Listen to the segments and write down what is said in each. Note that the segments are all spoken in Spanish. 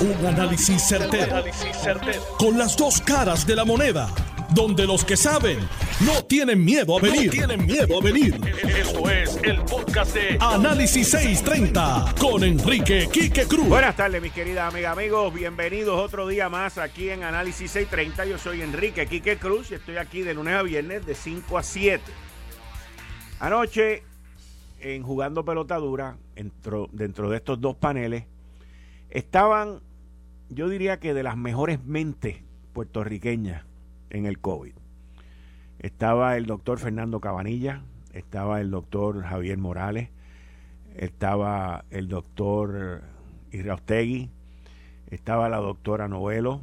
Un análisis certero, Con las dos caras de la moneda. Donde los que saben no tienen miedo a venir. tienen miedo a venir. Esto es el podcast de Análisis 630 con Enrique Quique Cruz. Buenas tardes, mis queridas amigas, amigos. Bienvenidos otro día más aquí en Análisis 630. Yo soy Enrique Quique Cruz y estoy aquí de lunes a viernes de 5 a 7. Anoche, en Jugando Pelotadura, dentro, dentro de estos dos paneles, estaban, yo diría que de las mejores mentes puertorriqueñas en el COVID. Estaba el doctor Fernando Cabanilla, estaba el doctor Javier Morales, estaba el doctor Iraustegui, estaba la doctora Novelo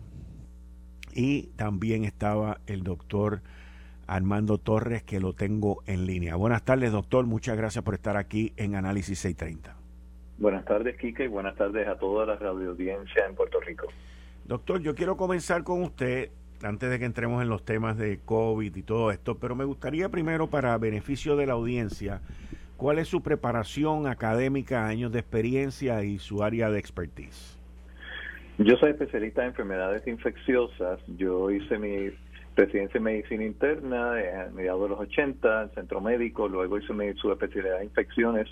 y también estaba el doctor Armando Torres, que lo tengo en línea. Buenas tardes, doctor. Muchas gracias por estar aquí en Análisis 630. Buenas tardes, Quique, y buenas tardes a toda la radio audiencia en Puerto Rico. Doctor, yo quiero comenzar con usted antes de que entremos en los temas de COVID y todo esto, pero me gustaría primero, para beneficio de la audiencia, cuál es su preparación académica, años de experiencia y su área de expertise. Yo soy especialista en enfermedades infecciosas. Yo hice mi residencia en medicina interna a mediados de los 80 en centro médico, luego hice mi subespecialidad en infecciones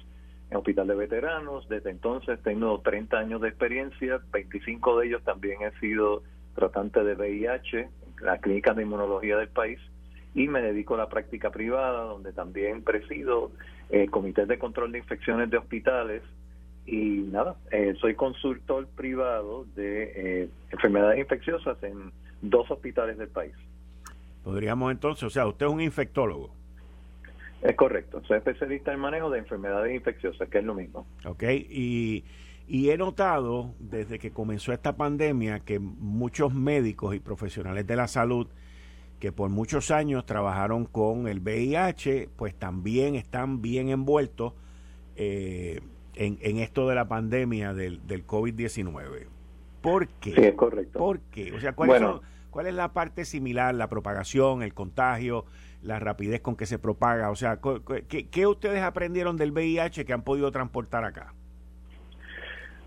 en Hospital de Veteranos. Desde entonces tengo 30 años de experiencia, 25 de ellos también he sido tratante de VIH en la clínica de inmunología del país y me dedico a la práctica privada, donde también presido eh, comités de control de infecciones de hospitales y nada, eh, soy consultor privado de eh, enfermedades infecciosas en dos hospitales del país. Podríamos entonces, o sea, usted es un infectólogo. Es correcto, soy especialista en manejo de enfermedades infecciosas, que es lo mismo. Ok, y, he notado desde que comenzó esta pandemia que muchos médicos y profesionales de la salud que por muchos años trabajaron con el VIH, pues también están bien envueltos eh, en, esto de la pandemia del, del COVID-19. ¿Por qué? Sí, es correcto. ¿Por qué? O sea, ¿cuál es la parte similar, la propagación, el contagio? La rapidez con que se propaga. O sea, ¿qué, ustedes aprendieron del VIH que han podido transportar acá?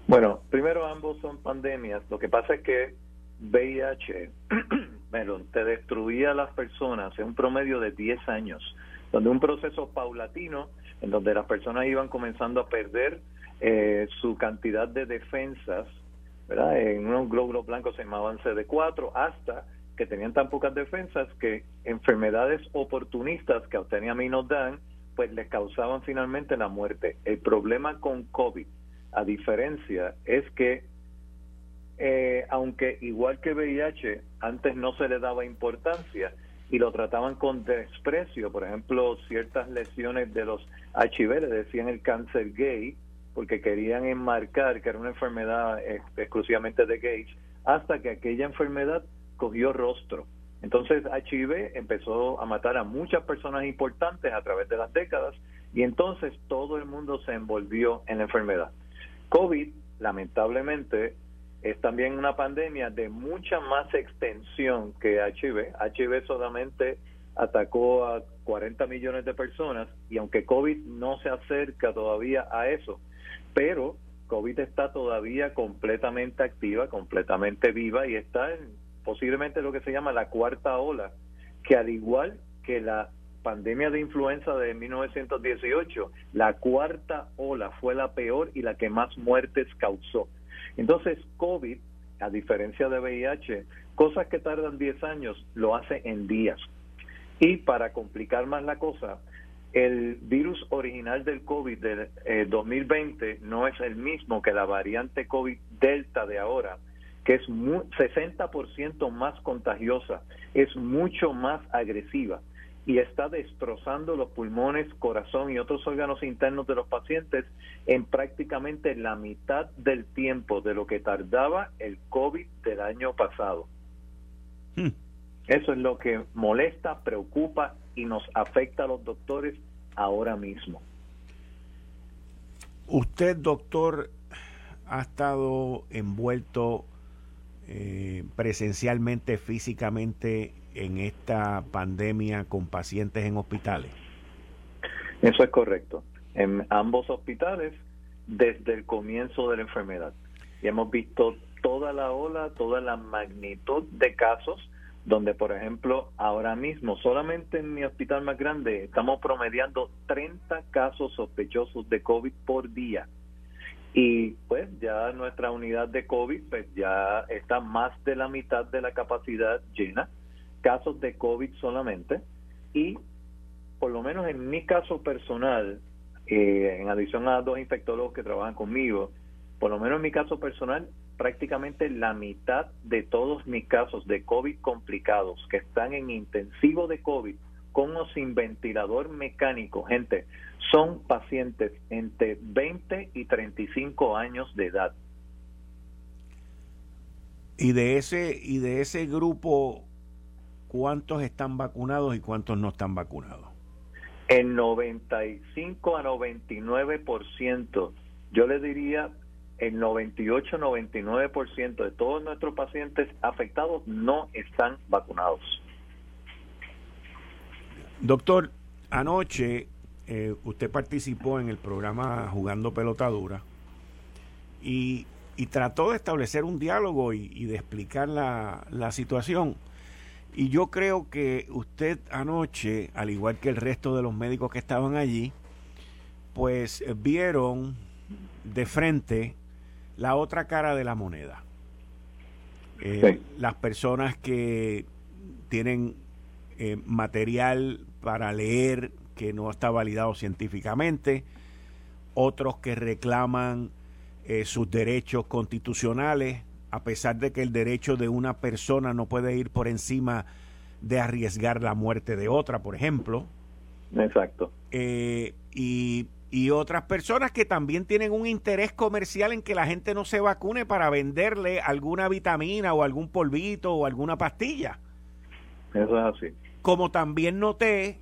Bueno, primero ambos son pandemias. Lo que pasa es que VIH bueno, te destruía a las personas en un promedio de 10 años, donde un proceso paulatino en donde las personas iban comenzando a perder eh, su cantidad de defensas, ¿verdad? En unos glóbulos blancos se llamaban CD4 hasta que tenían tan pocas defensas que enfermedades oportunistas que y nos dan, pues les causaban finalmente la muerte. El problema con COVID, a diferencia, es que eh, aunque igual que VIH, antes no se le daba importancia y lo trataban con desprecio, por ejemplo, ciertas lesiones de los HIV decían el cáncer gay, porque querían enmarcar que era una enfermedad exclusivamente de gays, hasta que aquella enfermedad cogió rostro. Entonces HIV empezó a matar a muchas personas importantes a través de las décadas y entonces todo el mundo se envolvió en la enfermedad. COVID, lamentablemente, es también una pandemia de mucha más extensión que HIV. HIV solamente atacó a 40 millones de personas y aunque COVID no se acerca todavía a eso, pero COVID está todavía completamente activa, completamente viva y está en posiblemente lo que se llama la cuarta ola, que al igual que la pandemia de influenza de 1918, la cuarta ola fue la peor y la que más muertes causó. Entonces, COVID, a diferencia de VIH, cosas que tardan 10 años, lo hace en días. Y para complicar más la cosa, el virus original del COVID del 2020 eh, no es el mismo que la variante COVID Delta de ahora, que es 60% más contagiosa, es mucho más agresiva y está destrozando los pulmones, corazón y otros órganos internos de los pacientes en prácticamente la mitad del tiempo de lo que tardaba el COVID del año pasado. Hmm. Eso es lo que molesta, preocupa y nos afecta a los doctores ahora mismo. Usted, doctor, ha estado envuelto eh, presencialmente, físicamente en esta pandemia con pacientes en hospitales? Eso es correcto. En ambos hospitales desde el comienzo de la enfermedad. Y hemos visto toda la ola, toda la magnitud de casos, donde por ejemplo ahora mismo solamente en mi hospital más grande estamos promediando 30 casos sospechosos de COVID por día. Y pues ya nuestra unidad de COVID pues ya está más de la mitad de la capacidad llena, casos de COVID solamente. Y por lo menos en mi caso personal, eh, en adición a dos infectólogos que trabajan conmigo, por lo menos en mi caso personal, prácticamente la mitad de todos mis casos de COVID complicados que están en intensivo de COVID con o sin ventilador mecánico, gente, son pacientes entre 20 y 35 años de edad. Y de ese y de ese grupo ¿cuántos están vacunados y cuántos no están vacunados? El 95 a 99%, yo le diría el 98-99% de todos nuestros pacientes afectados no están vacunados. Doctor, anoche eh, usted participó en el programa Jugando Pelotadura y, y trató de establecer un diálogo y, de explicar la, la situación. Y yo creo que usted anoche, al igual que el resto de los médicos que estaban allí, pues vieron de frente la otra cara de la moneda. Eh, las personas que tienen eh, material para leer que no está validado científicamente, otros que reclaman eh, sus derechos constitucionales, a pesar de que el derecho de una persona no puede ir por encima de arriesgar la muerte de otra, por ejemplo. Exacto. y y otras personas que también tienen un interés comercial en que la gente no se vacune para venderle alguna vitamina o algún polvito o alguna pastilla. Eso es así. Como también noté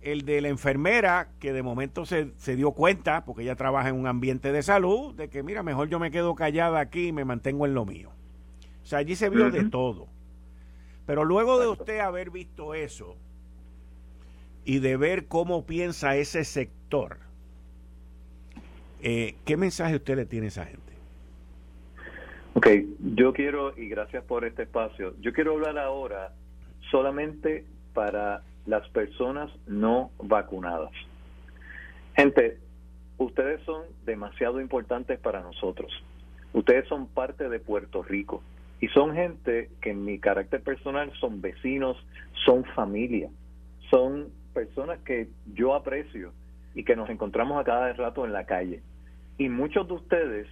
el de la enfermera que de momento se, se dio cuenta, porque ella trabaja en un ambiente de salud, de que mira, mejor yo me quedo callada aquí y me mantengo en lo mío. O sea, allí se vio de todo. Pero luego de usted haber visto eso y de ver cómo piensa ese sector, eh, ¿Qué mensaje usted le tiene a esa gente? Ok, yo quiero, y gracias por este espacio, yo quiero hablar ahora solamente para las personas no vacunadas. Gente, ustedes son demasiado importantes para nosotros. Ustedes son parte de Puerto Rico y son gente que en mi carácter personal son vecinos, son familia, son personas que yo aprecio y que nos encontramos a cada rato en la calle. Y muchos de ustedes,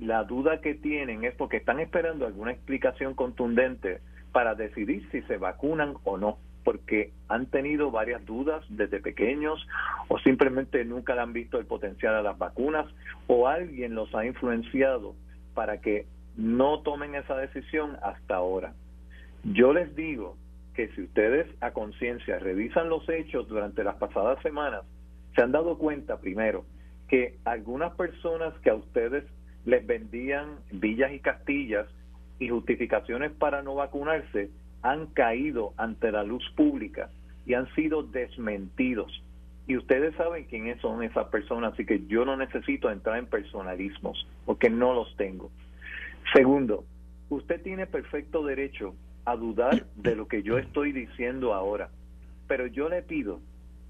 la duda que tienen es porque están esperando alguna explicación contundente para decidir si se vacunan o no, porque han tenido varias dudas desde pequeños o simplemente nunca le han visto el potencial a las vacunas o alguien los ha influenciado para que no tomen esa decisión hasta ahora. Yo les digo que si ustedes a conciencia revisan los hechos durante las pasadas semanas, se han dado cuenta primero que algunas personas que a ustedes les vendían villas y castillas y justificaciones para no vacunarse han caído ante la luz pública y han sido desmentidos. Y ustedes saben quiénes son esas personas, así que yo no necesito entrar en personalismos, porque no los tengo. Segundo, usted tiene perfecto derecho a dudar de lo que yo estoy diciendo ahora, pero yo le pido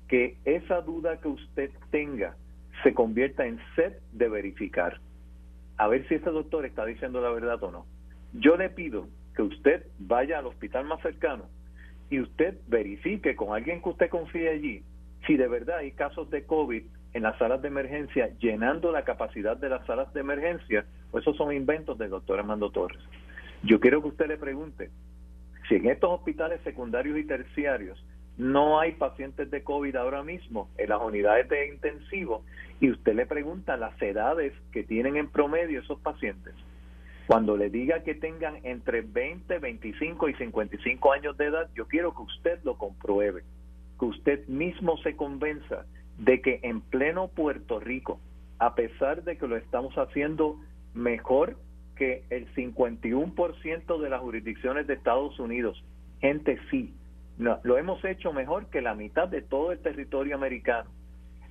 que esa duda que usted tenga se convierta en sed de verificar. A ver si ese doctor está diciendo la verdad o no. Yo le pido que usted vaya al hospital más cercano y usted verifique con alguien que usted confíe allí si de verdad hay casos de COVID en las salas de emergencia llenando la capacidad de las salas de emergencia o esos son inventos del doctor Armando Torres. Yo quiero que usted le pregunte si en estos hospitales secundarios y terciarios no hay pacientes de COVID ahora mismo en las unidades de intensivo y usted le pregunta las edades que tienen en promedio esos pacientes. Cuando le diga que tengan entre 20, 25 y 55 años de edad, yo quiero que usted lo compruebe, que usted mismo se convenza de que en pleno Puerto Rico, a pesar de que lo estamos haciendo mejor que el 51% de las jurisdicciones de Estados Unidos, gente sí, lo hemos hecho mejor que la mitad de todo el territorio americano.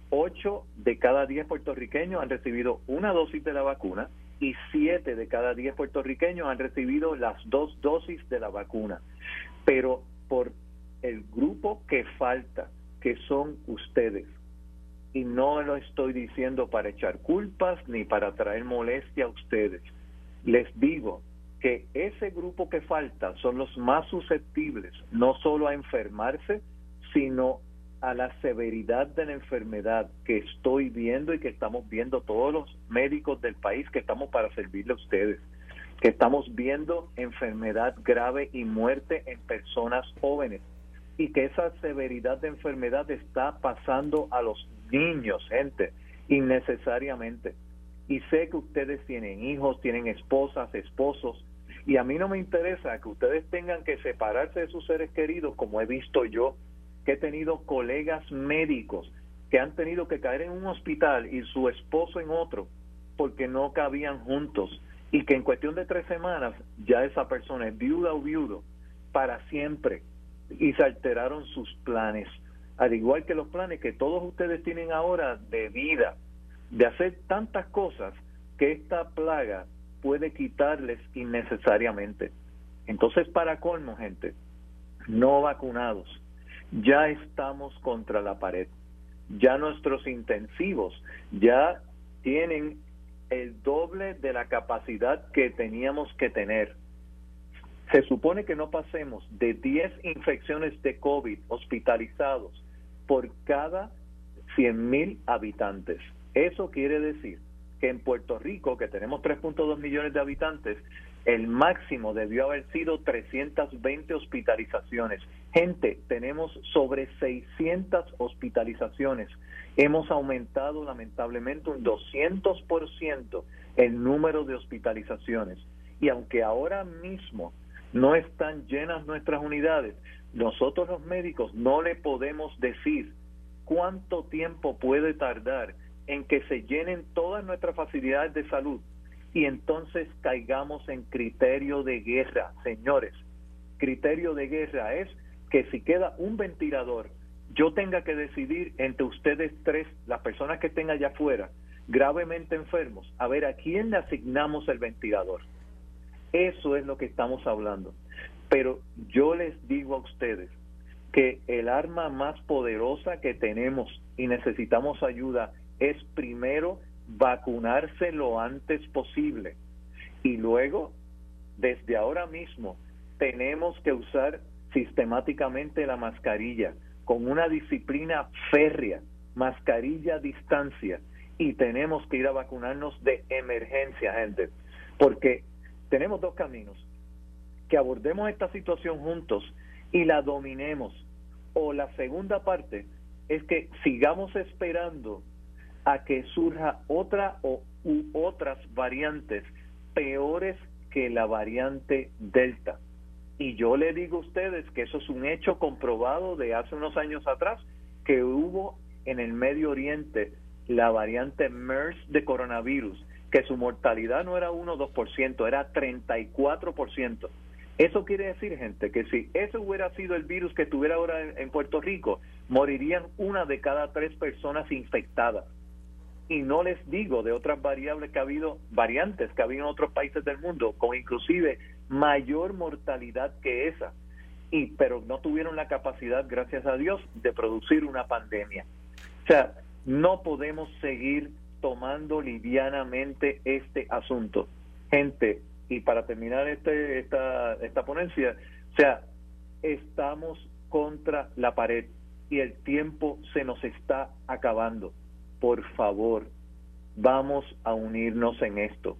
Ocho de cada diez puertorriqueños han recibido una dosis de la vacuna y 7 de cada 10 puertorriqueños han recibido las dos dosis de la vacuna. Pero por el grupo que falta, que son ustedes, y no lo estoy diciendo para echar culpas ni para traer molestia a ustedes, les digo que ese grupo que falta son los más susceptibles, no solo a enfermarse, sino a la severidad de la enfermedad que estoy viendo y que estamos viendo todos los médicos del país que estamos para servirle a ustedes, que estamos viendo enfermedad grave y muerte en personas jóvenes y que esa severidad de enfermedad está pasando a los niños, gente, innecesariamente. Y sé que ustedes tienen hijos, tienen esposas, esposos, y a mí no me interesa que ustedes tengan que separarse de sus seres queridos como he visto yo he tenido colegas médicos que han tenido que caer en un hospital y su esposo en otro porque no cabían juntos y que en cuestión de tres semanas ya esa persona es viuda o viudo para siempre y se alteraron sus planes, al igual que los planes que todos ustedes tienen ahora de vida, de hacer tantas cosas que esta plaga puede quitarles innecesariamente. Entonces, para colmo, gente, no vacunados, ya estamos contra la pared. Ya nuestros intensivos ya tienen el doble de la capacidad que teníamos que tener. Se supone que no pasemos de 10 infecciones de COVID hospitalizados por cada 100 mil habitantes. Eso quiere decir que en Puerto Rico, que tenemos 3.2 millones de habitantes, el máximo debió haber sido 320 hospitalizaciones. Gente, tenemos sobre 600 hospitalizaciones. Hemos aumentado lamentablemente un 200% el número de hospitalizaciones. Y aunque ahora mismo no están llenas nuestras unidades, nosotros los médicos no le podemos decir cuánto tiempo puede tardar en que se llenen todas nuestras facilidades de salud y entonces caigamos en criterio de guerra. Señores, criterio de guerra es que si queda un ventilador, yo tenga que decidir entre ustedes tres, las personas que estén allá afuera, gravemente enfermos, a ver a quién le asignamos el ventilador. Eso es lo que estamos hablando. Pero yo les digo a ustedes que el arma más poderosa que tenemos y necesitamos ayuda es primero vacunarse lo antes posible. Y luego, desde ahora mismo, tenemos que usar sistemáticamente la mascarilla con una disciplina férrea, mascarilla a distancia, y tenemos que ir a vacunarnos de emergencia, gente, porque tenemos dos caminos, que abordemos esta situación juntos y la dominemos, o la segunda parte es que sigamos esperando a que surja otra o u otras variantes peores que la variante Delta. Y yo le digo a ustedes que eso es un hecho comprobado de hace unos años atrás, que hubo en el Medio Oriente la variante MERS de coronavirus, que su mortalidad no era 1 o 2%, era 34%. Eso quiere decir, gente, que si ese hubiera sido el virus que estuviera ahora en Puerto Rico, morirían una de cada tres personas infectadas y no les digo de otras variables que ha habido, variantes que ha habido en otros países del mundo, con inclusive mayor mortalidad que esa, y pero no tuvieron la capacidad, gracias a Dios, de producir una pandemia. O sea, no podemos seguir tomando livianamente este asunto. Gente, y para terminar este, esta, esta ponencia, o sea, estamos contra la pared y el tiempo se nos está acabando por favor, vamos a unirnos en esto.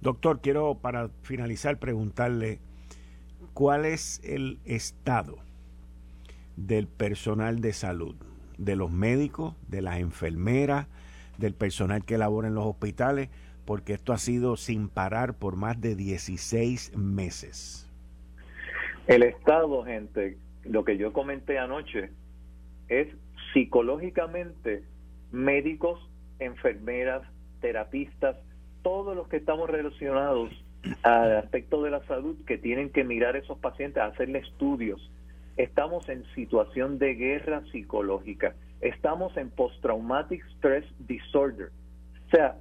Doctor, quiero para finalizar preguntarle cuál es el estado del personal de salud, de los médicos, de las enfermeras, del personal que labora en los hospitales, porque esto ha sido sin parar por más de 16 meses. El estado, gente, lo que yo comenté anoche, es psicológicamente médicos, enfermeras, terapistas, todos los que estamos relacionados al aspecto de la salud que tienen que mirar a esos pacientes, hacerle estudios. Estamos en situación de guerra psicológica. Estamos en post-traumatic stress disorder. O sea,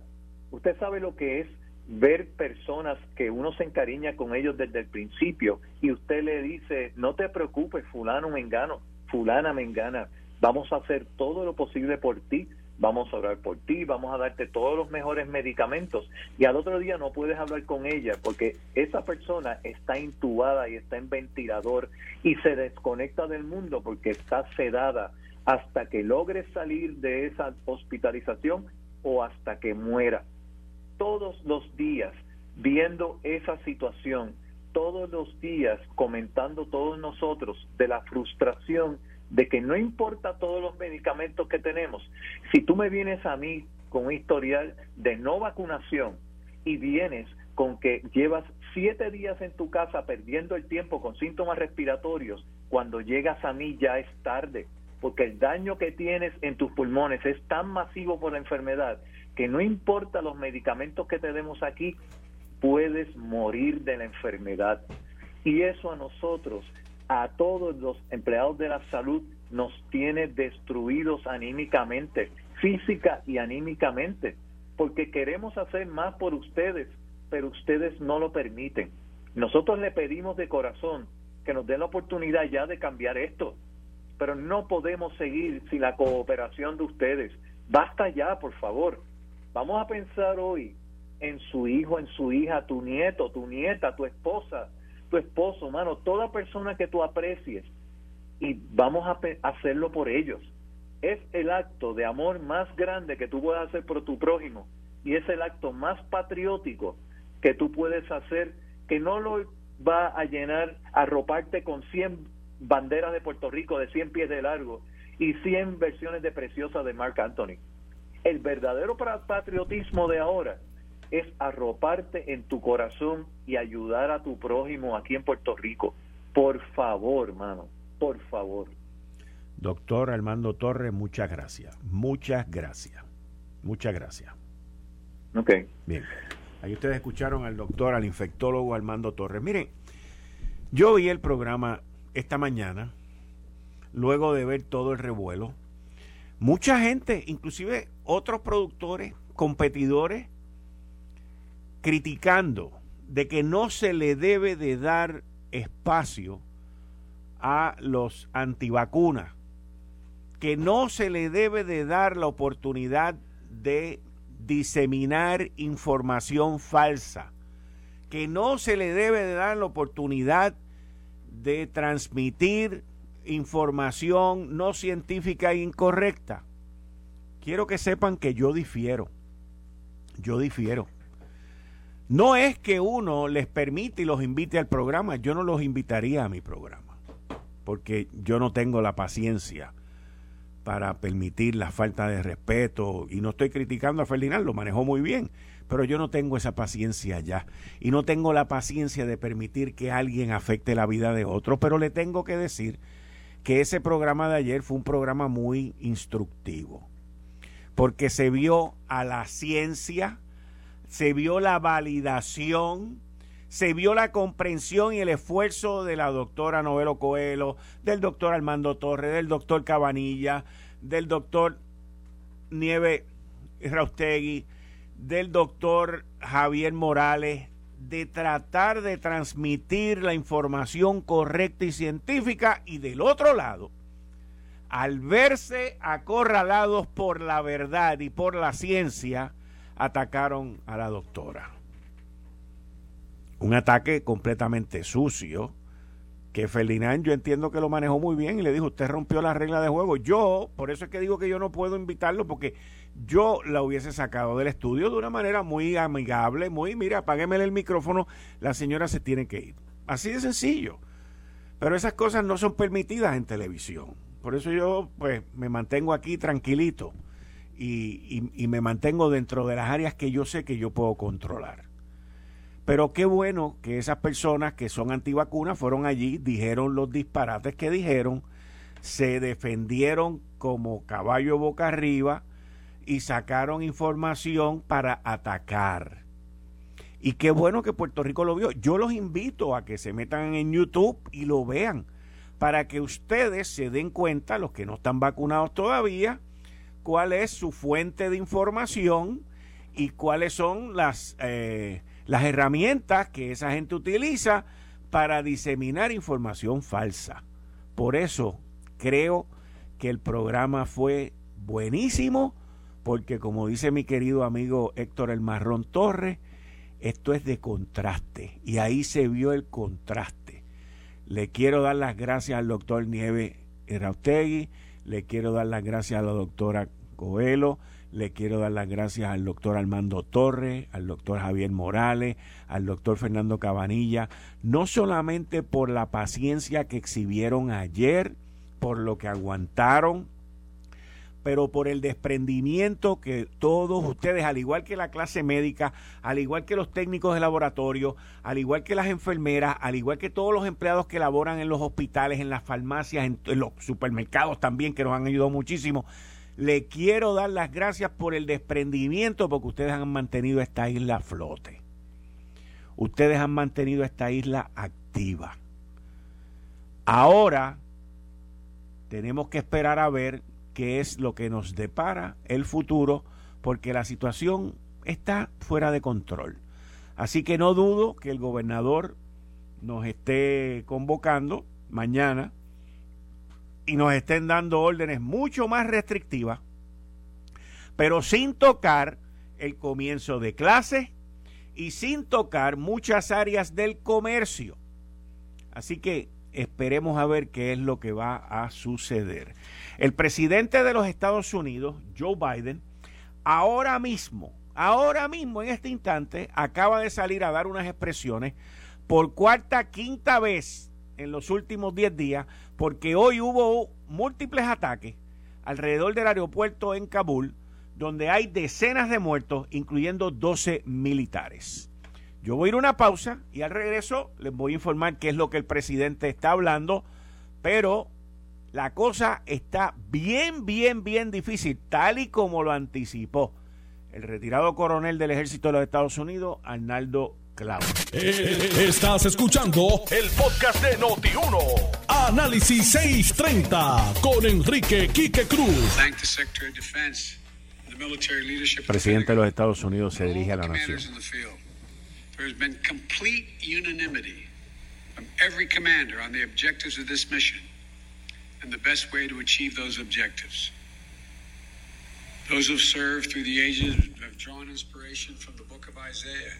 usted sabe lo que es ver personas que uno se encariña con ellos desde el principio y usted le dice, no te preocupes, fulano me engano, fulana me engana, vamos a hacer todo lo posible por ti, vamos a orar por ti, vamos a darte todos los mejores medicamentos y al otro día no puedes hablar con ella porque esa persona está intubada y está en ventilador y se desconecta del mundo porque está sedada hasta que logre salir de esa hospitalización o hasta que muera. Todos los días viendo esa situación, todos los días comentando todos nosotros de la frustración de que no importa todos los medicamentos que tenemos, si tú me vienes a mí con un historial de no vacunación y vienes con que llevas siete días en tu casa perdiendo el tiempo con síntomas respiratorios, cuando llegas a mí ya es tarde, porque el daño que tienes en tus pulmones es tan masivo por la enfermedad que no importa los medicamentos que te demos aquí, puedes morir de la enfermedad. Y eso a nosotros a todos los empleados de la salud nos tiene destruidos anímicamente, física y anímicamente, porque queremos hacer más por ustedes, pero ustedes no lo permiten. Nosotros le pedimos de corazón que nos den la oportunidad ya de cambiar esto, pero no podemos seguir sin la cooperación de ustedes. Basta ya, por favor. Vamos a pensar hoy en su hijo, en su hija, tu nieto, tu nieta, tu esposa, tu esposo, mano, toda persona que tú aprecies y vamos a hacerlo por ellos. Es el acto de amor más grande que tú puedes hacer por tu prójimo y es el acto más patriótico que tú puedes hacer que no lo va a llenar, arroparte con 100 banderas de Puerto Rico de 100 pies de largo y 100 versiones de Preciosa de Mark Anthony. El verdadero patriotismo de ahora es arroparte en tu corazón y ayudar a tu prójimo aquí en Puerto Rico. Por favor, hermano, por favor. Doctor Armando Torres, muchas gracias. Muchas gracias. Muchas gracias. Ok. Bien. Ahí ustedes escucharon al doctor, al infectólogo Armando Torres. Miren, yo vi el programa esta mañana, luego de ver todo el revuelo. Mucha gente, inclusive otros productores, competidores, criticando de que no se le debe de dar espacio a los antivacunas, que no se le debe de dar la oportunidad de diseminar información falsa, que no se le debe de dar la oportunidad de transmitir información no científica e incorrecta. Quiero que sepan que yo difiero. Yo difiero. No es que uno les permite y los invite al programa, yo no los invitaría a mi programa, porque yo no tengo la paciencia para permitir la falta de respeto y no estoy criticando a Ferdinand, lo manejó muy bien, pero yo no tengo esa paciencia ya y no tengo la paciencia de permitir que alguien afecte la vida de otro, pero le tengo que decir que ese programa de ayer fue un programa muy instructivo, porque se vio a la ciencia, se vio la validación, se vio la comprensión y el esfuerzo de la doctora Novelo Coelho, del doctor Armando Torres, del doctor Cabanilla, del doctor Nieve Raustegui, del doctor Javier Morales, de tratar de transmitir la información correcta y científica y del otro lado, al verse acorralados por la verdad y por la ciencia, atacaron a la doctora. Un ataque completamente sucio, que Ferdinand yo entiendo que lo manejó muy bien y le dijo, usted rompió la regla de juego. Yo, por eso es que digo que yo no puedo invitarlo, porque yo la hubiese sacado del estudio de una manera muy amigable, muy, mira, apágueme el micrófono, la señora se tiene que ir. Así de sencillo. Pero esas cosas no son permitidas en televisión. Por eso yo, pues, me mantengo aquí tranquilito y, me mantengo dentro de las áreas que yo sé que yo puedo controlar. Pero qué bueno que esas personas que son antivacunas fueron allí, dijeron los disparates que dijeron, se defendieron como caballo boca arriba y sacaron información para atacar. Y qué bueno que Puerto Rico lo vio. Yo los invito a que se metan en YouTube y lo vean para que ustedes se den cuenta, los que no están vacunados todavía, cuál es su fuente de información y cuáles son las, eh, las herramientas que esa gente utiliza para diseminar información falsa. Por eso creo que el programa fue buenísimo, porque como dice mi querido amigo Héctor El Marrón Torres, esto es de contraste y ahí se vio el contraste. Le quiero dar las gracias al doctor Nieve Erautegui, le quiero dar las gracias a la doctora Coelho, le quiero dar las gracias al doctor Armando Torres, al doctor Javier Morales, al doctor Fernando Cabanilla, no solamente por la paciencia que exhibieron ayer, por lo que aguantaron, pero por el desprendimiento que todos ustedes, al igual que la clase médica, al igual que los técnicos de laboratorio, al igual que las enfermeras, al igual que todos los empleados que laboran en los hospitales, en las farmacias, en, los supermercados también, que nos han ayudado muchísimo, le quiero dar las gracias por el desprendimiento porque ustedes han mantenido esta isla a flote. Ustedes han mantenido esta isla activa. Ahora tenemos que esperar a ver qué es lo que nos depara el futuro porque la situación está fuera de control. Así que no dudo que el gobernador nos esté convocando mañana y nos estén dando órdenes mucho más restrictivas, pero sin tocar el comienzo de clase y sin tocar muchas áreas del comercio. Así que esperemos a ver qué es lo que va a suceder. El presidente de los Estados Unidos, Joe Biden, ahora mismo, ahora mismo en este instante, acaba de salir a dar unas expresiones por cuarta, quinta vez en los últimos 10 días porque hoy hubo múltiples ataques alrededor del aeropuerto en Kabul, donde hay decenas de muertos, incluyendo 12 militares. Yo voy a ir a una pausa y al regreso les voy a informar qué es lo que el presidente está hablando, pero la cosa está bien, bien, bien difícil, tal y como lo anticipó el retirado coronel del ejército de los Estados Unidos, Arnaldo eh, estás escuchando el podcast de Noti1. Análisis 630 con Enrique Quique Cruz. El presidente de los Estados Unidos se dirige a la nación. There has been complete unanimity from every commander on the objectives of this mission and the best way to achieve those objectives. Those who have served through the ages have drawn inspiration from the book of Isaiah.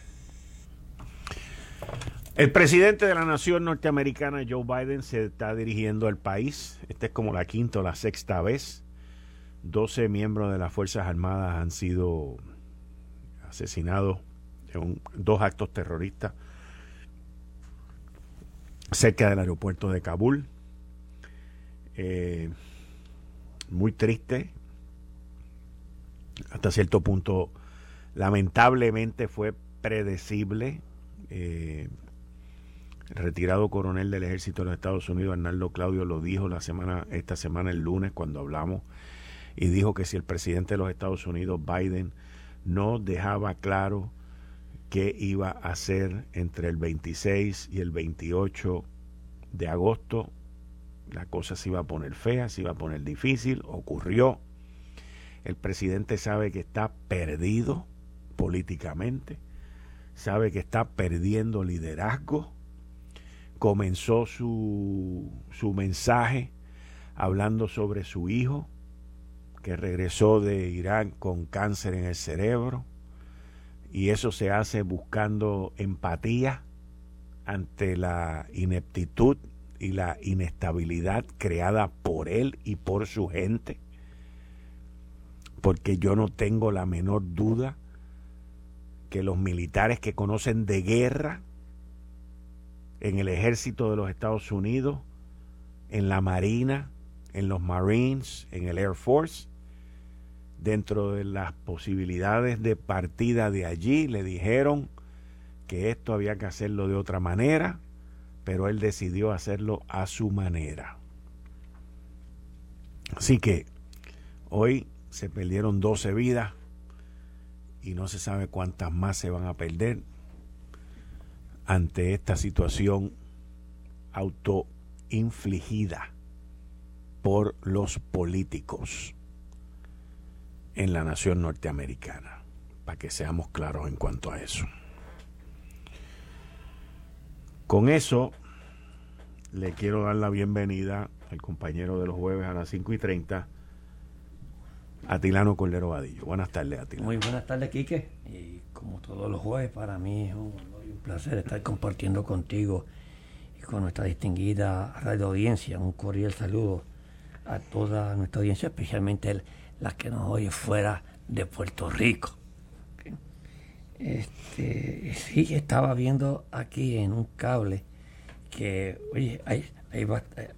El presidente de la nación norteamericana, Joe Biden, se está dirigiendo al país. Esta es como la quinta o la sexta vez. 12 miembros de las Fuerzas Armadas han sido asesinados en dos actos terroristas cerca del aeropuerto de Kabul. Eh, muy triste. Hasta cierto punto, lamentablemente fue predecible. Eh, retirado coronel del ejército de los Estados Unidos, Arnaldo Claudio, lo dijo la semana, esta semana, el lunes, cuando hablamos, y dijo que si el presidente de los Estados Unidos, Biden, no dejaba claro qué iba a hacer entre el 26 y el 28 de agosto, la cosa se iba a poner fea, se iba a poner difícil, ocurrió. El presidente sabe que está perdido políticamente, sabe que está perdiendo liderazgo. Comenzó su, su mensaje hablando sobre su hijo, que regresó de Irán con cáncer en el cerebro, y eso se hace buscando empatía ante la ineptitud y la inestabilidad creada por él y por su gente, porque yo no tengo la menor duda que los militares que conocen de guerra en el ejército de los Estados Unidos, en la Marina, en los Marines, en el Air Force. Dentro de las posibilidades de partida de allí, le dijeron que esto había que hacerlo de otra manera, pero él decidió hacerlo a su manera. Así que hoy se perdieron 12 vidas y no se sabe cuántas más se van a perder ante esta situación autoinfligida por los políticos en la nación norteamericana. para que seamos claros en cuanto a eso. Con eso, le quiero dar la bienvenida al compañero de los jueves a las 5 y 30, Atilano Cordero Vadillo. Buenas tardes, Atilano. Muy buenas tardes, Quique. Y como todos los jueves, para mí es un, placer estar compartiendo contigo y con nuestra distinguida radio audiencia. Un cordial saludo a toda nuestra audiencia, especialmente las que nos oye fuera de Puerto Rico. Este, sí, estaba viendo aquí en un cable que, oye, hay,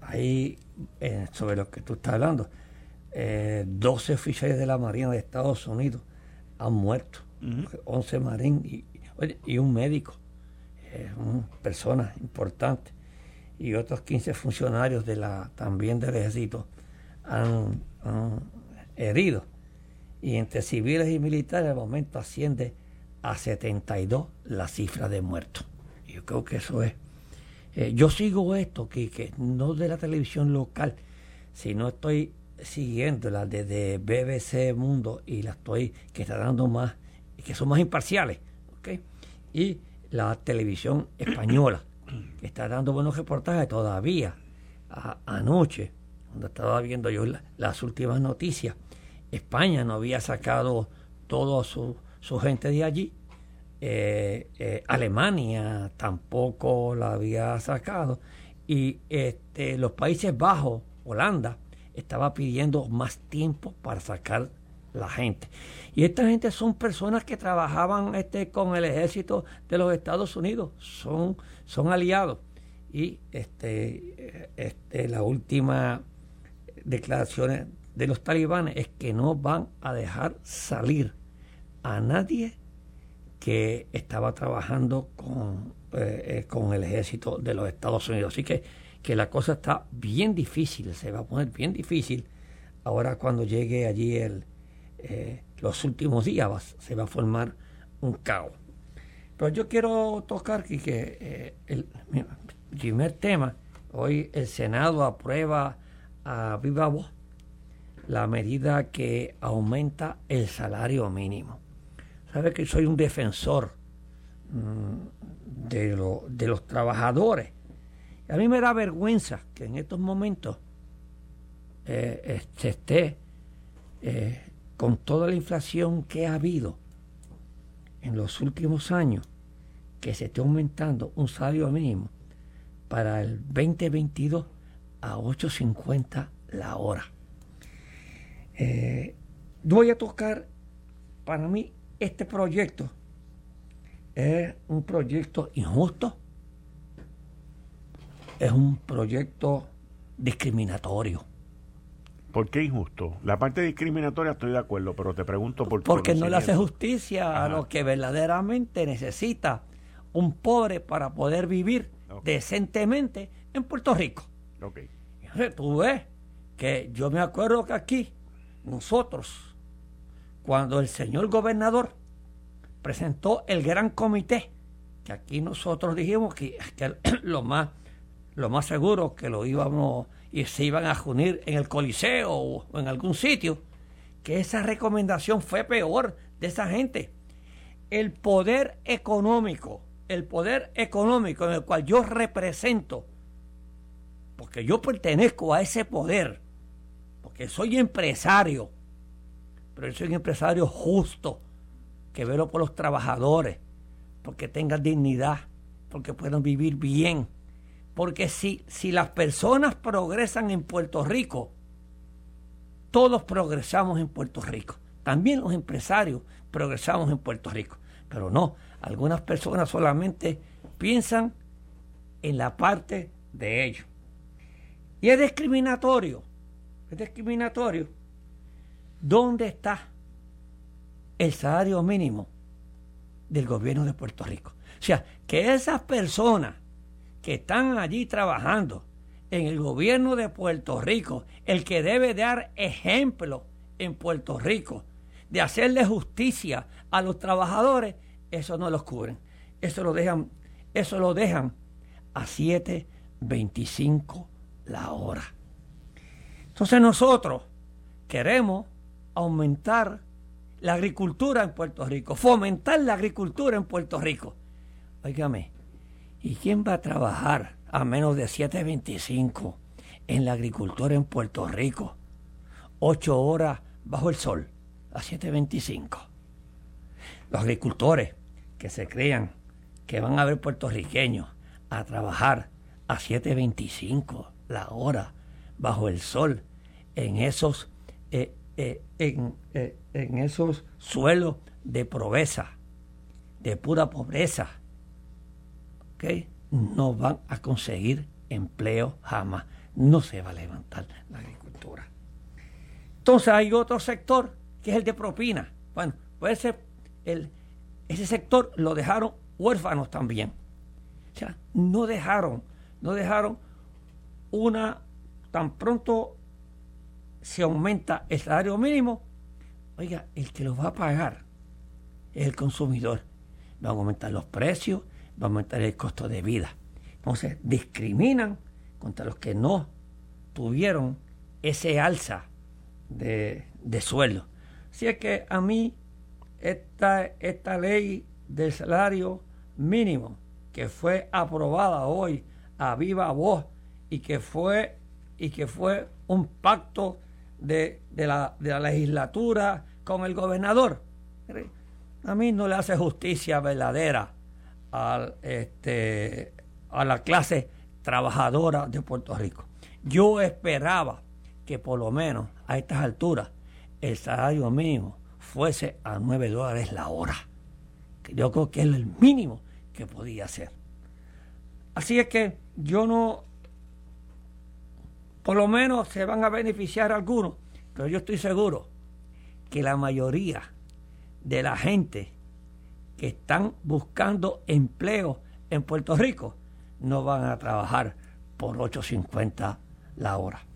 hay, eh, sobre lo que tú estás hablando, 12 eh, oficiales de la Marina de Estados Unidos han muerto, 11 marines y, y, un médico, eh, personas importantes, y otros 15 funcionarios de la también del ejército han, han herido. Y entre civiles y militares al momento asciende a 72 la cifra de muertos. Yo creo que eso es. Eh, yo sigo esto, que, no de la televisión local, sino estoy siguiéndola desde BBC Mundo y la estoy, que está dando más, que son más imparciales, ¿ok? Y la televisión española, que está dando buenos reportajes todavía. anoche, cuando estaba viendo yo las últimas noticias, España no había sacado todo su su gente de allí. Eh, eh, Alemania tampoco la había sacado. Y este, los Países Bajos, Holanda, estaba pidiendo más tiempo para sacar la gente. Y esta gente son personas que trabajaban este, con el ejército de los Estados Unidos, son, son aliados. Y este, este, la última declaración de los talibanes es que no van a dejar salir a nadie que estaba trabajando con, eh, eh, con el ejército de los Estados Unidos. Así que, que la cosa está bien difícil, se va a poner bien difícil. Ahora cuando llegue allí el, eh, los últimos días se va a formar un caos. Pero yo quiero tocar que, el primer tema, hoy el Senado aprueba a viva voz la medida que aumenta el salario mínimo sabe que soy un defensor mm, de, de los trabajadores. A mí me da vergüenza que en estos momentos eh, se esté eh, con toda la inflación que ha habido en los últimos años, que se esté aumentando un salario mínimo para el 2022 a 8.50 la hora. Eh, voy a tocar para mí este proyecto es un proyecto injusto, es un proyecto discriminatorio. ¿Por qué injusto? La parte discriminatoria estoy de acuerdo, pero te pregunto por qué. Porque no le hace justicia a lo que verdaderamente necesita un pobre para poder vivir decentemente en Puerto Rico. Okay. tú ves que yo me acuerdo que aquí nosotros cuando el señor gobernador presentó el gran comité, que aquí nosotros dijimos que, lo más lo más seguro que lo íbamos y se iban a unir en el Coliseo o en algún sitio, que esa recomendación fue peor de esa gente. El poder económico, el poder económico en el cual yo represento, porque yo pertenezco a ese poder, porque soy empresario, pero yo soy un empresario justo, que velo por los trabajadores, porque tengan dignidad, porque puedan vivir bien. Porque si, si las personas progresan en Puerto Rico, todos progresamos en Puerto Rico. También los empresarios progresamos en Puerto Rico. Pero no, algunas personas solamente piensan en la parte de ellos. Y es discriminatorio. Es discriminatorio ¿Dónde está el salario mínimo del gobierno de Puerto Rico? O sea, que esas personas que están allí trabajando en el gobierno de Puerto Rico, el que debe dar ejemplo en Puerto Rico de hacerle justicia a los trabajadores, eso no los cubren. Eso lo dejan, eso lo dejan a 7.25 la hora. Entonces nosotros queremos aumentar la agricultura en Puerto Rico, fomentar la agricultura en Puerto Rico. Óigame, ¿y quién va a trabajar a menos de 7.25 en la agricultura en Puerto Rico? Ocho horas bajo el sol, a 7.25. Los agricultores que se crean que van a ver puertorriqueños a trabajar a 7.25 la hora bajo el sol en esos, eh, eh, eh, en esos suelos de pobreza, de pura pobreza, no van a conseguir empleo jamás. No se va a levantar la agricultura. Entonces hay otro sector que es el de propina. Bueno, puede ser el, ese sector lo dejaron huérfanos también. O sea, no dejaron, no dejaron una, tan pronto se aumenta el salario mínimo, oiga, el que lo va a pagar es el consumidor. Va a aumentar los precios, va a aumentar el costo de vida. Entonces, discriminan contra los que no tuvieron ese alza de, de sueldo. Así es que a mí esta, esta ley del salario mínimo que fue aprobada hoy a viva voz y que fue y que fue un pacto de, la, de la legislatura con el gobernador. A mí no le hace justicia verdadera este, a la clase trabajadora de Puerto Rico. Yo esperaba que por lo menos a estas alturas el salario mínimo fuese a 9 dólares la hora. Yo creo que es el mínimo que podía ser. Así es que yo no, por lo menos se van a beneficiar algunos, pero yo estoy seguro que la mayoría de la gente que están buscando empleo en Puerto Rico no van a trabajar por 8.50 la hora.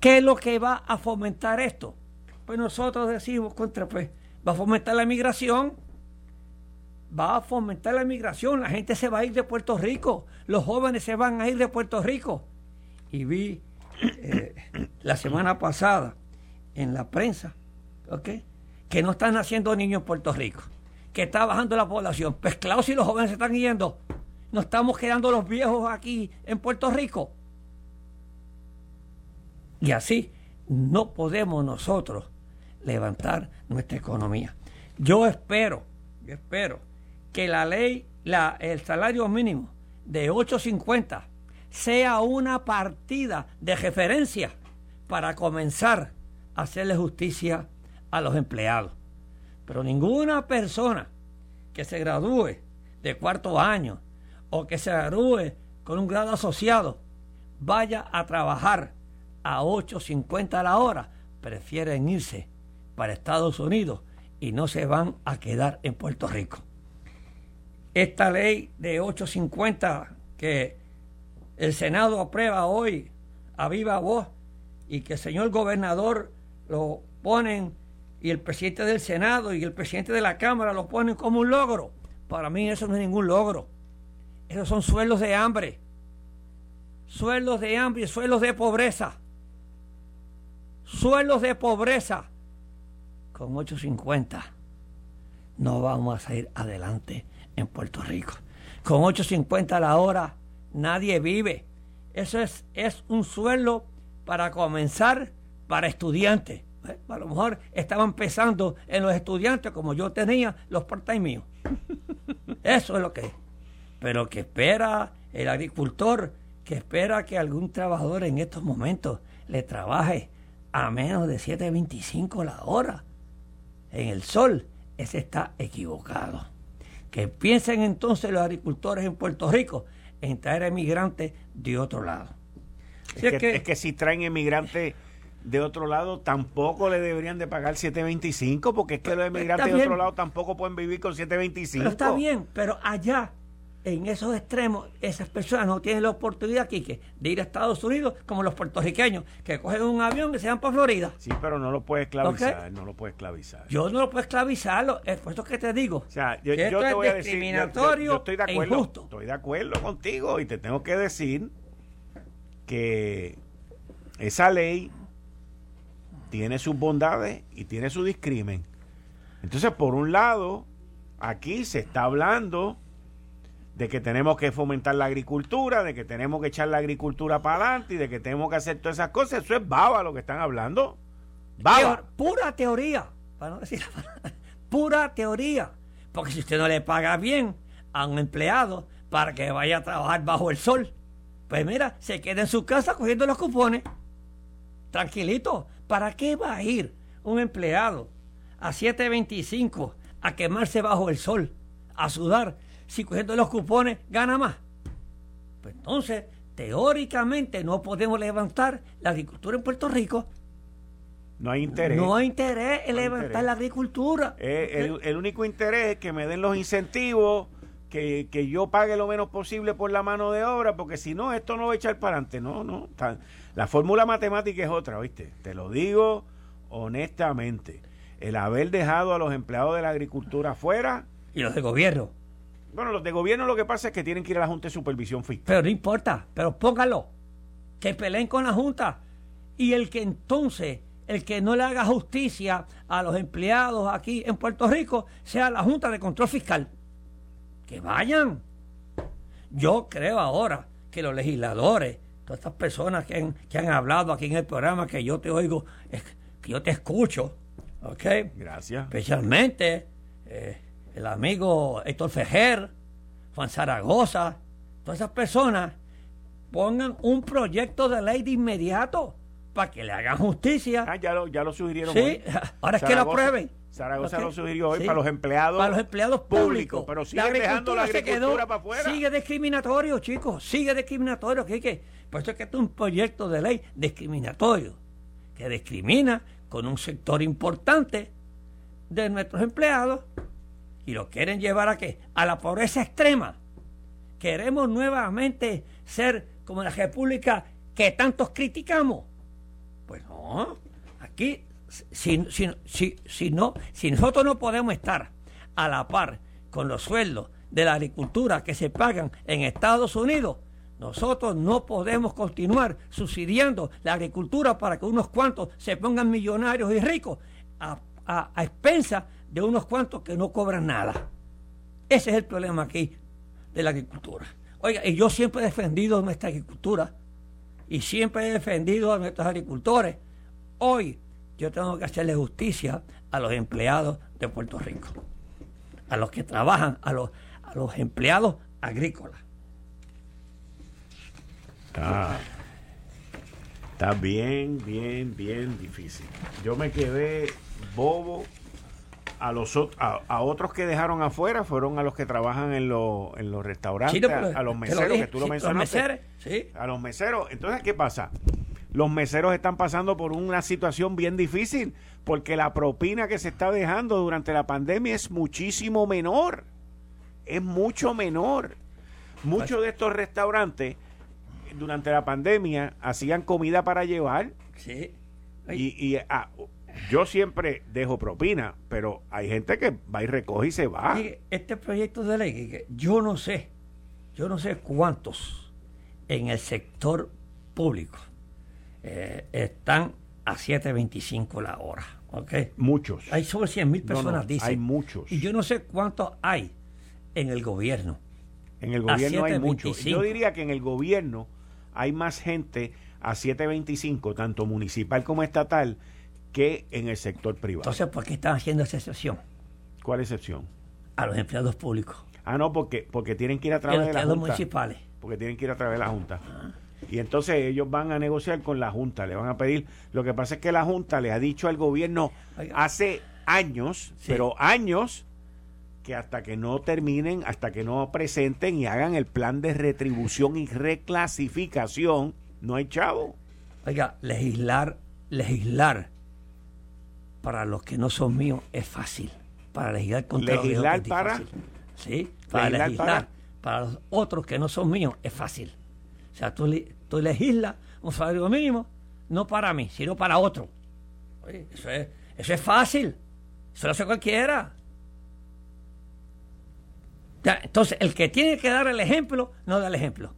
¿Qué es lo que va a fomentar esto? Pues nosotros decimos contra pues va a fomentar la migración va a fomentar la migración, la gente se va a ir de Puerto Rico, los jóvenes se van a ir de Puerto Rico. Y vi eh, la semana pasada en la prensa, Que no están naciendo niños en Puerto Rico, que está bajando la población. Pues claro, si los jóvenes se están yendo, nos estamos quedando los viejos aquí en Puerto Rico. Y así no podemos nosotros levantar nuestra economía. Yo espero, yo espero que la ley, la, el salario mínimo de 8.50 sea una partida de referencia para comenzar a hacerle justicia a los empleados. Pero ninguna persona que se gradúe de cuarto año o que se gradúe con un grado asociado vaya a trabajar a 8.50 a la hora, prefieren irse para Estados Unidos y no se van a quedar en Puerto Rico. Esta ley de 850 que el Senado aprueba hoy a viva voz y que el señor gobernador lo ponen y el presidente del Senado y el presidente de la Cámara lo ponen como un logro. Para mí eso no es ningún logro. Esos son sueldos de hambre. Sueldos de hambre y sueldos de pobreza. Sueldos de pobreza. Con 850 no vamos a ir adelante en Puerto Rico. Con 8.50 a la hora nadie vive. Eso es, es un sueldo para comenzar para estudiantes. ¿Eh? A lo mejor estaban empezando en los estudiantes como yo tenía los part-time míos. Eso es lo que es. Pero que espera el agricultor, que espera que algún trabajador en estos momentos le trabaje a menos de 7.25 la hora en el sol, ese está equivocado. Que piensen entonces los agricultores en Puerto Rico en traer emigrantes de otro lado. Es que, si traen emigrantes de otro lado, tampoco le deberían de pagar 7.25, porque es que los emigrantes de otro lado tampoco pueden vivir con 7.25. Pero está bien, pero allá en esos extremos, esas personas no tienen la oportunidad, Quique, de ir a Estados Unidos como los puertorriqueños, que cogen un avión y se van para Florida. Sí, pero no lo puedes esclavizar, no lo puedes esclavizar. Yo no lo puedo esclavizarlo, es por eso que te digo. O sea, yo, te voy a decir, yo, estoy de e acuerdo, estoy de acuerdo contigo y te tengo que decir que esa ley tiene sus bondades y tiene su discrimen. Entonces, por un lado, aquí se está hablando de que tenemos que fomentar la agricultura, de que tenemos que echar la agricultura para adelante y de que tenemos que hacer todas esas cosas. Eso es baba lo que están hablando. Baba. pura teoría, para no decir pura teoría. Porque si usted no le paga bien a un empleado para que vaya a trabajar bajo el sol, pues mira, se queda en su casa cogiendo los cupones. Tranquilito. ¿Para qué va a ir un empleado a 7.25 a quemarse bajo el sol, a sudar, si cogiendo los cupones gana más? Pues entonces, teóricamente no podemos levantar la agricultura en Puerto Rico. No hay interés. No hay interés en levantar la agricultura. Eh, el, único interés es que me den los incentivos, que, que, yo pague lo menos posible por la mano de obra, porque si no, esto no va a echar para adelante. No, no. La fórmula matemática es otra, ¿viste? Te lo digo honestamente. El haber dejado a los empleados de la agricultura afuera. ¿Y los de gobierno? Bueno, los de gobierno lo que pasa es que tienen que ir a la Junta de Supervisión Fiscal. Pero no importa, pero póngalo. Que peleen con la Junta. Y el que entonces, el que no le haga justicia a los empleados aquí en Puerto Rico, sea la Junta de Control Fiscal. Que vayan. Yo creo ahora que los legisladores todas estas personas que han, que han hablado aquí en el programa, que yo te oigo, que yo te escucho, ¿ok? Gracias. Especialmente eh, el amigo Héctor Fejer, Juan Zaragoza, todas esas personas pongan un proyecto de ley de inmediato para que le hagan justicia. Ah, ya lo, ya lo sugirieron. Sí, ahora es que lo aprueben. Zaragoza lo sugirió hoy para los empleados para los empleados públicos, pero sigue dejando la agricultura para afuera. Sigue discriminatorio chicos sigue discriminatorio. Que, que por eso es que este es un proyecto de ley discriminatorio que discrimina con un sector importante de nuestros empleados y lo quieren llevar a qué a la pobreza extrema. Queremos nuevamente ser como la república que tantos criticamos. Pues no aquí si, si, si, no, si nosotros no podemos estar a la par con los sueldos de la agricultura que se pagan en Estados Unidos, nosotros no podemos continuar subsidiando la agricultura para que unos cuantos se pongan millonarios y ricos a, a, expensas de unos cuantos que no cobran nada. Ese es el problema aquí de la agricultura. Oiga, y yo siempre he defendido nuestra agricultura y siempre he defendido a nuestros agricultores. Hoy yo tengo que hacerle justicia a los empleados de Puerto Rico, a los que trabajan, a los, a los empleados agrícolas. Está, está bien, bien, bien difícil. Yo me quedé bobo. A, los, a, otros que dejaron afuera fueron a los que trabajan en, en los restaurantes, a, los meseros que tú lo mencionaste. A los meseros. Entonces, ¿qué pasa? Los meseros están pasando por una situación bien difícil porque la propina que se está dejando durante la pandemia es muchísimo menor. Es mucho menor. Muchos de estos restaurantes durante la pandemia hacían comida para llevar. Sí. Y, ah, yo siempre dejo propina, pero hay gente que va y recoge y se va. Este proyecto de ley, yo no sé, yo no sé cuántos en el sector público eh, están a 7.25 la hora. ¿okay? Muchos. Hay sobre 100 mil personas, dicen. Hay muchos. Y yo no sé cuántos hay en el gobierno. En el gobierno hay muchos. Yo diría que en el gobierno hay más gente a 7.25, tanto municipal como estatal, que en el sector privado. Entonces, ¿por qué están haciendo esa excepción? ¿Cuál excepción? A los empleados públicos. Ah, no, porque, porque tienen que ir a través de la Junta. municipales. Porque tienen que ir a través de la Junta. Ah. Y entonces ellos van a negociar con la Junta, le van a pedir. Lo que pasa es que la Junta le ha dicho al gobierno hace años, pero años, que hasta que no terminen, hasta que no presenten y hagan el plan de retribución y reclasificación, no hay chavo. Oiga, legislar, legislar para los que no son míos es fácil. Para legislar contra legislar para sí, para legislar, para los otros que no son míos es fácil. O sea, tú, tú legislas un salario mínimo, no para mí, sino para otro. eso, es, eso es fácil. Eso lo hace cualquiera. entonces, el que tiene que dar el ejemplo, no da el ejemplo,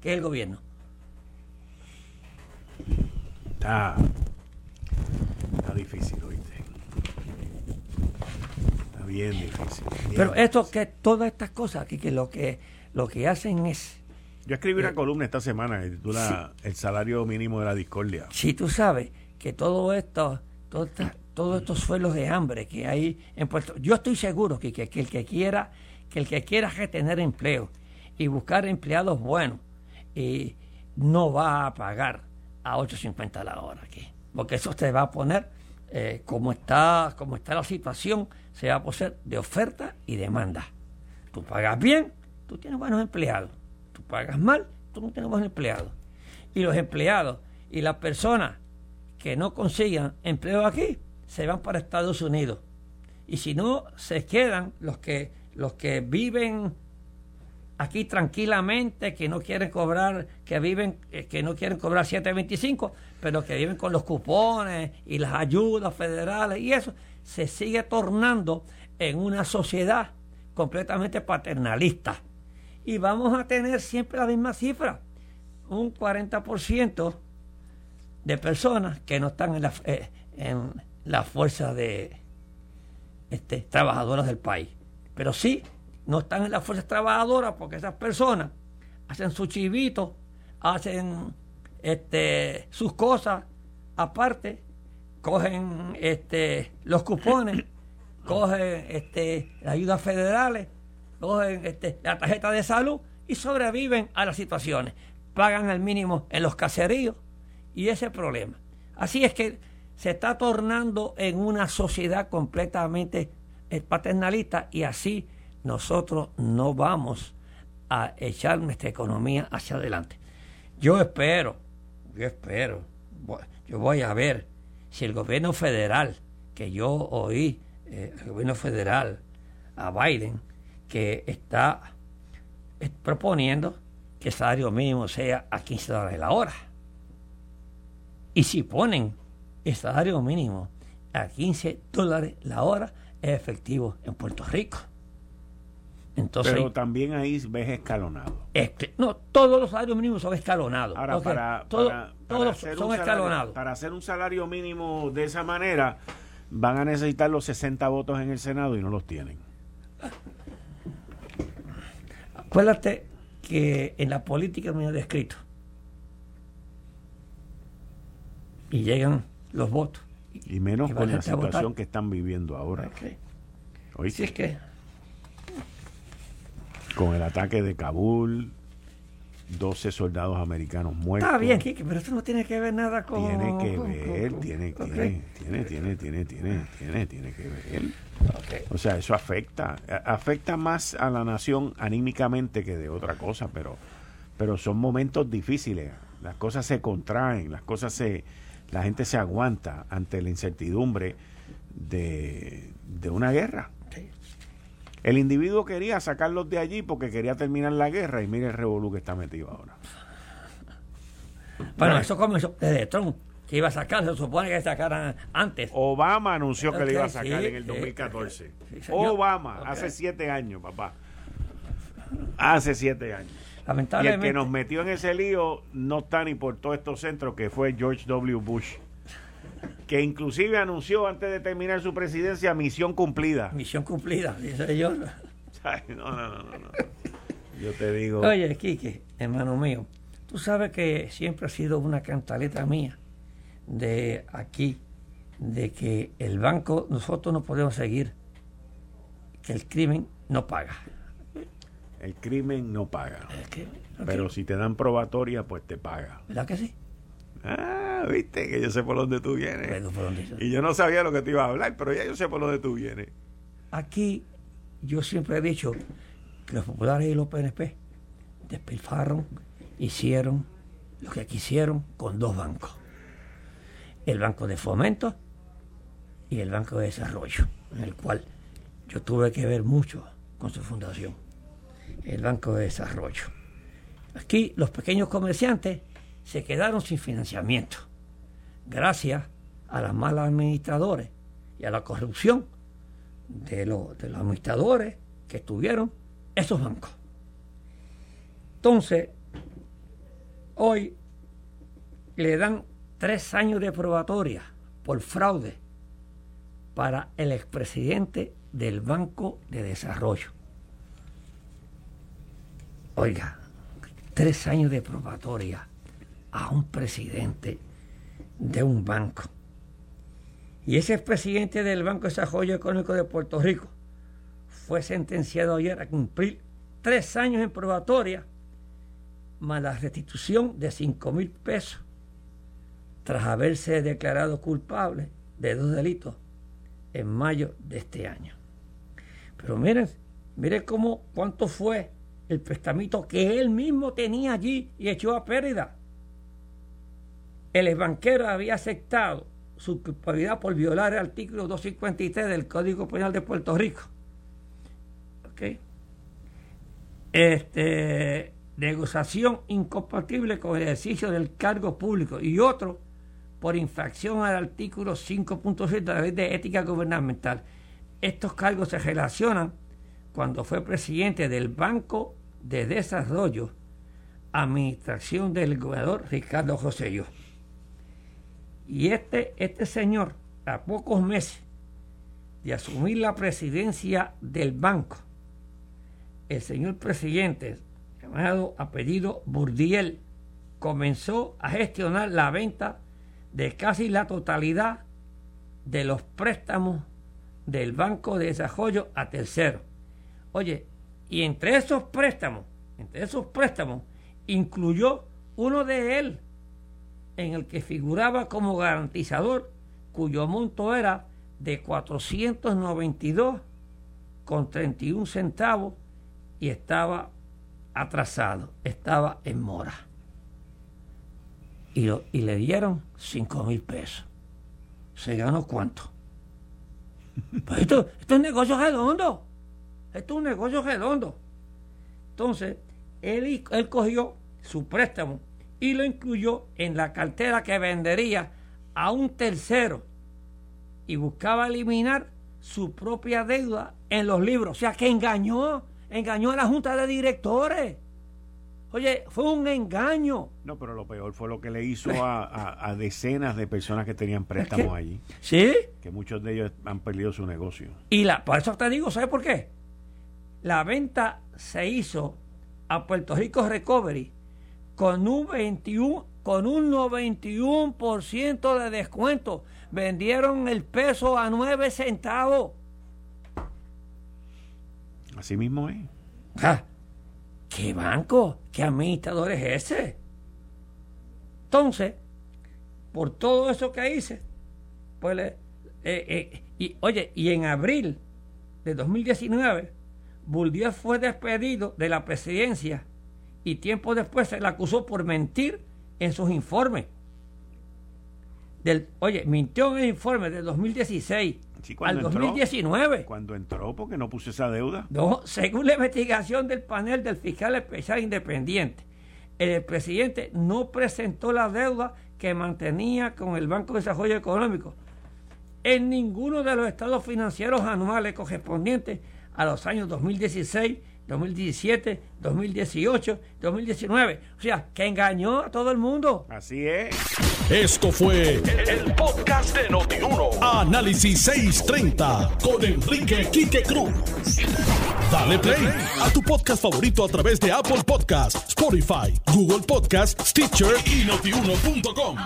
que es el gobierno. Está, está difícil, oíste. Bien difícil. Pero esto que todas estas cosas aquí que lo que lo que hacen es yo escribí una eh, columna esta semana que titula El salario mínimo de la discordia. Si tú sabes que todo esto, todos estos suelos de hambre que hay en Puerto yo estoy seguro que, que, el que quiera, que el que quiera retener empleo y buscar empleados buenos, y no va a pagar a 8.50 la hora aquí. Porque eso te va a poner, eh, como, está, como está la situación, se va a poner de oferta y demanda. Tú pagas bien, tú tienes buenos empleados. Tú pagas mal, tú no tienes buenos empleados. Y los empleados y las personas que no consigan empleo aquí se van para Estados Unidos. Y si no, se quedan los que, los que viven aquí tranquilamente, que no quieren cobrar, que viven, eh, que no quieren cobrar 7.25, pero que viven con los cupones y las ayudas federales y eso, se sigue tornando en una sociedad completamente paternalista. Y vamos a tener siempre la misma cifra, un 40% de personas que no están en la, eh, en la fuerza de este, trabajadoras del país. Pero sí no están en las fuerzas trabajadoras porque esas personas hacen su chivito, hacen este, sus cosas aparte, cogen este, los cupones, cogen este, las ayudas federales, cogen este, la tarjeta de salud y sobreviven a las situaciones. Pagan el mínimo en los caseríos y ese problema. Así es que se está tornando en una sociedad completamente eh, paternalista y así nosotros no vamos a echar nuestra economía hacia adelante. Yo espero, yo espero, yo voy a ver si el gobierno federal, que yo oí, eh, el gobierno federal a Biden, que está proponiendo que el salario mínimo sea a 15 dólares la hora. Y si ponen el salario mínimo a 15 dólares la hora, es efectivo en Puerto Rico. Pero también ahí ves escalonado. Este, no, todos los salarios mínimos son escalonados. Ahora, para, todos son escalonados. para hacer un salario mínimo de esa manera, van a necesitar los 60 votos en el Senado y no los tienen. Acuérdate que en la política me he descrito. Y llegan los votos. Y menos con la situación que están viviendo ahora. Si es que con el ataque de Kabul, 12 soldados americanos muertos. Está bien, Kike, pero esto no tiene que ver nada con... Tiene que ver, tiene, tiene, tiene, tiene, tiene, tiene, tiene, que ver. O sea, eso afecta, afecta más a la nación anímicamente que de otra cosa, pero, pero son momentos difíciles. Las cosas se contraen, las cosas se, la gente se aguanta ante la incertidumbre de, de una guerra. El individuo quería sacarlos de allí porque quería terminar la guerra y mire el revolú que está metido ahora. Bueno, eso comenzó desde Trump, que iba a sacar, se supone que sacaran antes. Obama anunció que le iba a sacar en el 2014. Obama, hace siete años, papá. Hace siete años. Y el que nos metió en ese lío no está ni por todos estos centros, que fue George W. Bush que inclusive anunció antes de terminar su presidencia misión cumplida. Misión cumplida, dice yo. no, no, no, no. Yo te digo. Oye, Quique, hermano mío, tú sabes que siempre ha sido una cantaleta mía de aquí, de que el banco, nosotros no podemos seguir, que el crimen no paga. El crimen no paga. Pero si te dan probatoria, pues te paga. ¿Verdad que sí? Ah, viste, que yo sé por dónde tú vienes. y yo no sabía lo que te iba a hablar, pero ya yo sé por dónde tú vienes. Aquí yo siempre he dicho que los populares y los PNP despilfarron, hicieron lo que quisieron con dos bancos. El Banco de Fomento y el Banco de Desarrollo, en el cual yo tuve que ver mucho con su fundación. El Banco de Desarrollo. Aquí los pequeños comerciantes se quedaron sin financiamiento, gracias a los malos administradores y a la corrupción de, de los administradores que estuvieron esos bancos. Entonces, hoy le dan tres años de probatoria por fraude para el expresidente del Banco de Desarrollo. Oiga, tres años de probatoria a un presidente de un banco. Y ese presidente del Banco de Desarrollo Económico de Puerto Rico fue sentenciado ayer a cumplir tres años en probatoria más la restitución de 5 mil pesos tras haberse declarado culpable de dos delitos en mayo de este año. Pero miren, miren cómo, cuánto fue el prestamito que él mismo tenía allí y echó a pérdida. El banquero había aceptado su culpabilidad por violar el artículo 253 del Código Penal de Puerto Rico. ¿Ok? Este, negociación incompatible con el ejercicio del cargo público y otro por infracción al artículo 5.7 de la Ley de Ética Gubernamental. Estos cargos se relacionan cuando fue presidente del Banco de Desarrollo, administración del gobernador Ricardo Rosselló. Y este, este señor, a pocos meses de asumir la presidencia del banco, el señor presidente, llamado apellido Burdiel, comenzó a gestionar la venta de casi la totalidad de los préstamos del Banco de Desarrollo a terceros. Oye, y entre esos préstamos, entre esos préstamos, incluyó uno de él, en el que figuraba como garantizador, cuyo monto era de 492 con 31 centavos y estaba atrasado, estaba en mora y, le dieron 5 mil pesos. ¿Se ganó cuánto? Pues esto, esto es un negocio redondo. Esto es un negocio redondo. Entonces, él, él cogió su préstamo y lo incluyó en la cartera que vendería a un tercero y buscaba eliminar su propia deuda en los libros. O sea, que engañó, engañó a la junta de directores. Oye, fue un engaño. No, pero lo peor fue lo que le hizo a, decenas de personas que tenían préstamos allí. Sí. Que muchos de ellos han perdido su negocio. Y la, por eso te digo, ¿sabes por qué? La venta se hizo a Puerto Rico Recovery con un 21, con un 91% de descuento. Vendieron el peso a 9 centavos. Así mismo es. Ah, ¿Qué banco? ¿Qué administrador es ese? Entonces, por todo eso que hice, pues, eh, eh, y oye, y en abril de 2019, Buldier fue despedido de la presidencia y tiempo después se le acusó por mentir en sus informes. Del, oye, mintió en el informe del 2016 al 2019. cuando entró, porque no puso esa deuda. No, según la investigación del panel del fiscal especial independiente, el presidente no presentó la deuda que mantenía con el Banco de Desarrollo Económico en ninguno de los estados financieros anuales correspondientes a los años 2016, 2017, 2018, 2019. O sea, que engañó a todo el mundo. Así es. Esto fue el, podcast de Notiuno. Análisis 630 con Enrique Quique Cruz. Dale play a tu podcast favorito a través de Apple Podcasts, Spotify, Google Podcasts, Stitcher y notiuno.com.